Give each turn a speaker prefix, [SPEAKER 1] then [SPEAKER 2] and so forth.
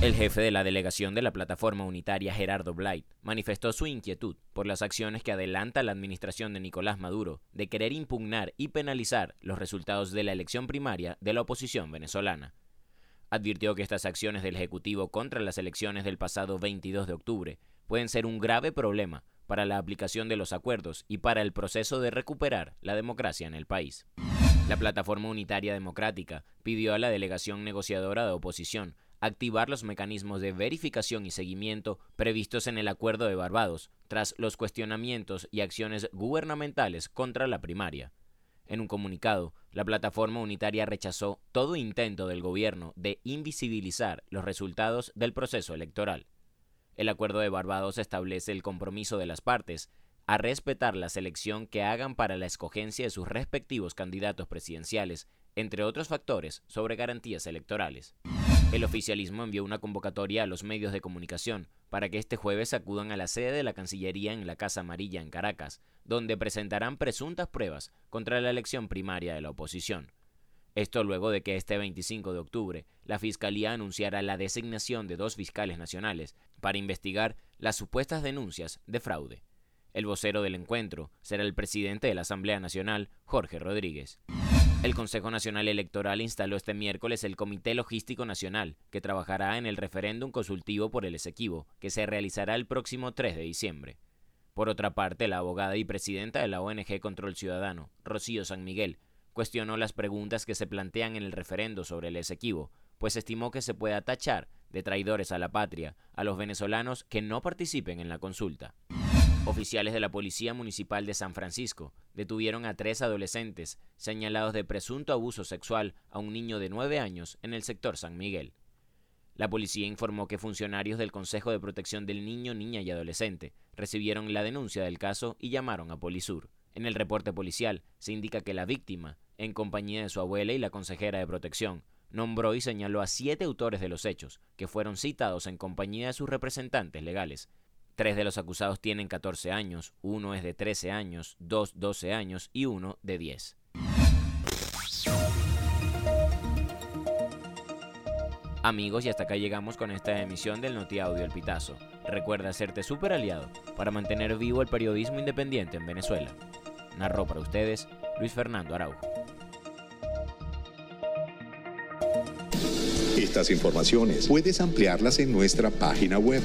[SPEAKER 1] El jefe de la delegación de la plataforma unitaria Gerardo Blight manifestó su inquietud por las acciones que adelanta la administración de Nicolás Maduro de querer impugnar y penalizar los resultados de la elección primaria de la oposición venezolana. Advirtió que estas acciones del Ejecutivo contra las elecciones del pasado 22 de octubre pueden ser un grave problema para la aplicación de los acuerdos y para el proceso de recuperar la democracia en el país. La Plataforma Unitaria Democrática pidió a la delegación negociadora de oposición activar los mecanismos de verificación y seguimiento previstos en el Acuerdo de Barbados, tras los cuestionamientos y acciones gubernamentales contra la primaria. En un comunicado, la plataforma unitaria rechazó todo intento del gobierno de invisibilizar los resultados del proceso electoral. El Acuerdo de Barbados establece el compromiso de las partes a respetar la selección que hagan para la escogencia de sus respectivos candidatos presidenciales, entre otros factores sobre garantías electorales. El oficialismo envió una convocatoria a los medios de comunicación para que este jueves acudan a la sede de la Cancillería en la Casa Amarilla en Caracas, donde presentarán presuntas pruebas contra la elección primaria de la oposición. Esto luego de que este 25 de octubre la Fiscalía anunciara la designación de dos fiscales nacionales para investigar las supuestas denuncias de fraude. El vocero del encuentro será el presidente de la Asamblea Nacional, Jorge Rodríguez. El Consejo Nacional Electoral instaló este miércoles el Comité Logístico Nacional, que trabajará en el referéndum consultivo por el Esequibo, que se realizará el próximo 3 de diciembre. Por otra parte, la abogada y presidenta de la ONG Control Ciudadano, Rocío San Miguel, cuestionó las preguntas que se plantean en el referendo sobre el Esequibo, pues estimó que se pueda tachar de traidores a la patria a los venezolanos que no participen en la consulta. Oficiales de la Policía Municipal de San Francisco detuvieron a tres adolescentes señalados de presunto abuso sexual a un niño de nueve años en el sector San Miguel. La policía informó que funcionarios del Consejo de Protección del Niño, Niña y Adolescente recibieron la denuncia del caso y llamaron a Polisur. En el reporte policial se indica que la víctima, en compañía de su abuela y la consejera de protección, nombró y señaló a siete autores de los hechos, que fueron citados en compañía de sus representantes legales, Tres de los acusados tienen 14 años, uno es de 13 años, dos 12 años y uno de 10. Amigos, y hasta acá llegamos con esta emisión del Noti Audio El Pitazo. Recuerda hacerte super aliado para mantener vivo el periodismo independiente en Venezuela. Narró para ustedes Luis Fernando Araujo.
[SPEAKER 2] Estas informaciones puedes ampliarlas en nuestra página web